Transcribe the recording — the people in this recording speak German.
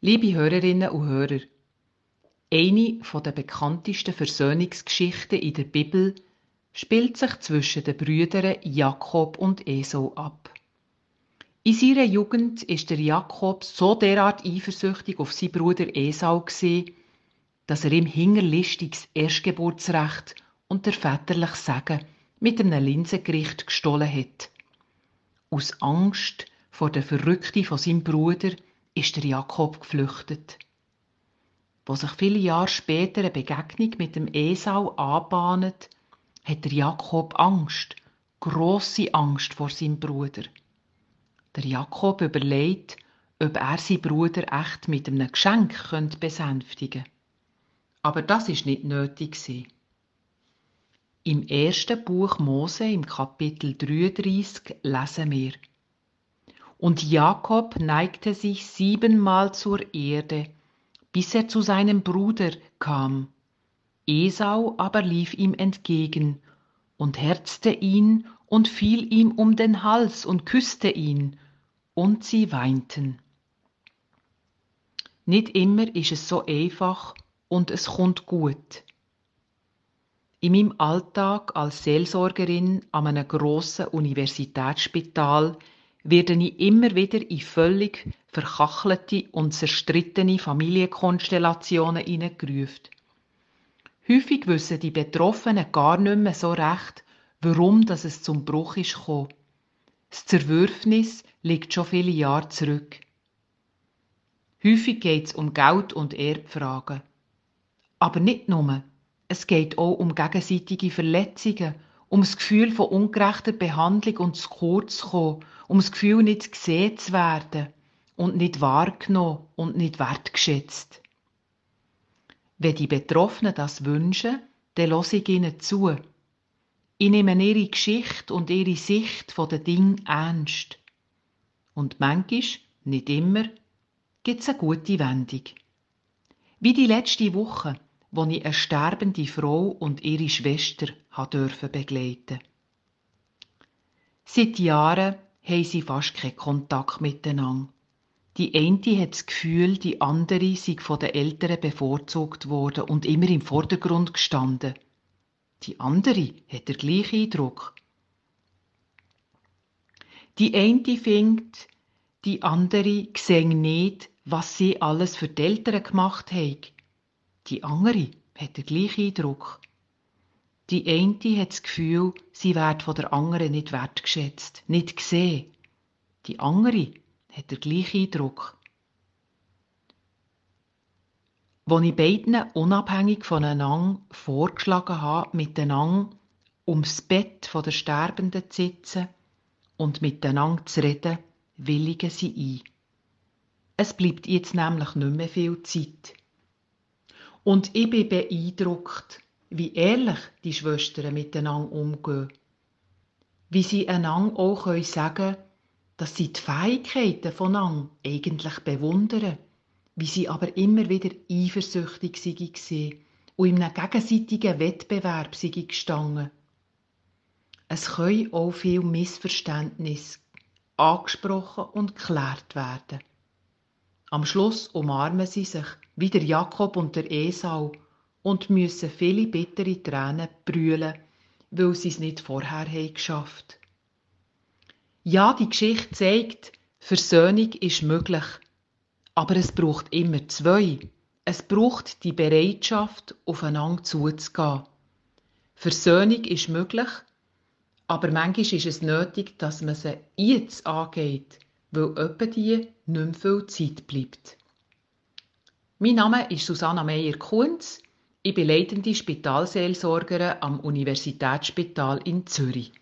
Liebe Hörerinnen und Hörer, eine der bekanntesten Versöhnungsgeschichten in der Bibel spielt sich zwischen den Brüdern Jakob und Esau ab. In seiner Jugend ist der Jakob so derart eifersüchtig auf seinen Bruder Esau dass er ihm hinterlistiges Erstgeburtsrecht und der väterliche Segen mit einem Linsengericht gestohlen hat. Aus Angst vor der Verrückten von seinem Bruder ist der Jakob geflüchtet. Wo sich viele Jahre später eine Begegnung mit dem Esau anbahnet, hat der Jakob Angst, große Angst vor seinem Bruder. Der Jakob überlegt, ob er seinen Bruder echt mit einem Geschenk besänftigen könnte. Aber das ist nicht nötig. Im ersten Buch Mose, im Kapitel 33, lesen wir, und Jakob neigte sich siebenmal zur Erde, bis er zu seinem Bruder kam. Esau aber lief ihm entgegen und herzte ihn und fiel ihm um den Hals und küsste ihn, und sie weinten. Nicht immer ist es so einfach und es kommt gut. In meinem Alltag als Seelsorgerin an einem grossen Universitätsspital werde ich immer wieder in völlig verkachelte und zerstrittene Familienkonstellationen hineingerufen. Häufig wissen die Betroffenen gar nicht mehr so recht, warum das es zum Bruch ist gekommen. Das Zerwürfnis liegt schon viele Jahre zurück. Häufig geht es um Geld und Erbfragen. Aber nicht nur. Es geht auch um gegenseitige Verletzungen, um das Gefühl von ungerechter Behandlung und zu kurz kommen, um das Gefühl, nicht gesehen zu werden und nicht wahrgenommen und nicht wertgeschätzt. Wenn die Betroffenen das wünschen, dann lasse ich ihnen zu. Ich nehme ihre Geschichte und ihre Sicht von den Dingen ernst. Und manchmal, nicht immer, gibt es eine gute Wendung. Wie die letzte Woche, wo ich eine sterbende Frau und ihre Schwester dürfen begleiten. Seit Jahren haben sie fast keinen Kontakt miteinander. Die eine hat das Gefühl, die andere sei von den Eltern bevorzugt worden und immer im Vordergrund gestanden. Die andere hat den gleichen Eindruck. Die eine findet, die andere sehe nicht, was sie alles für die Eltern gemacht haben. Die andere hat den gleichen Eindruck. Die eine hat das Gefühl, sie wird von der anderen nicht wertgeschätzt, nicht gesehen. Die andere hat den gleichen Eindruck. Als ich beiden unabhängig voneinander vorgeschlagen habe, miteinander ums Bett von der Sterbenden zu sitzen und miteinander zu reden, willigen sie ein. Es bleibt jetzt nämlich nicht mehr viel Zeit. Und ich bin beeindruckt, wie ehrlich die Schwestern miteinander umgehen. Wie sie einander auch sagen können, dass sie die Fähigkeiten voneinander eigentlich bewundern, wie sie aber immer wieder eifersüchtig waren und in einem gegenseitigen Wettbewerb gestanden. Es können auch viele Missverständnisse angesprochen und geklärt werden. Am Schluss umarmen sie sich, wie der Jakob und der Esau, und müssen viele bittere Tränen brüllen, weil sie es nicht vorher haben geschafft. Ja, die Geschichte zeigt, Versöhnung ist möglich, aber es braucht immer zwei. Es braucht die Bereitschaft, aufeinander zuzugehen. Versöhnung ist möglich, aber manchmal ist es nötig, dass man sie jetzt angeht, weil öppe nicht mehr viel Zeit bleibt. Mein Name ist Susanna Meyer-Kunz. Ich bin leitende Spitalseelsorgerin am Universitätsspital in Zürich.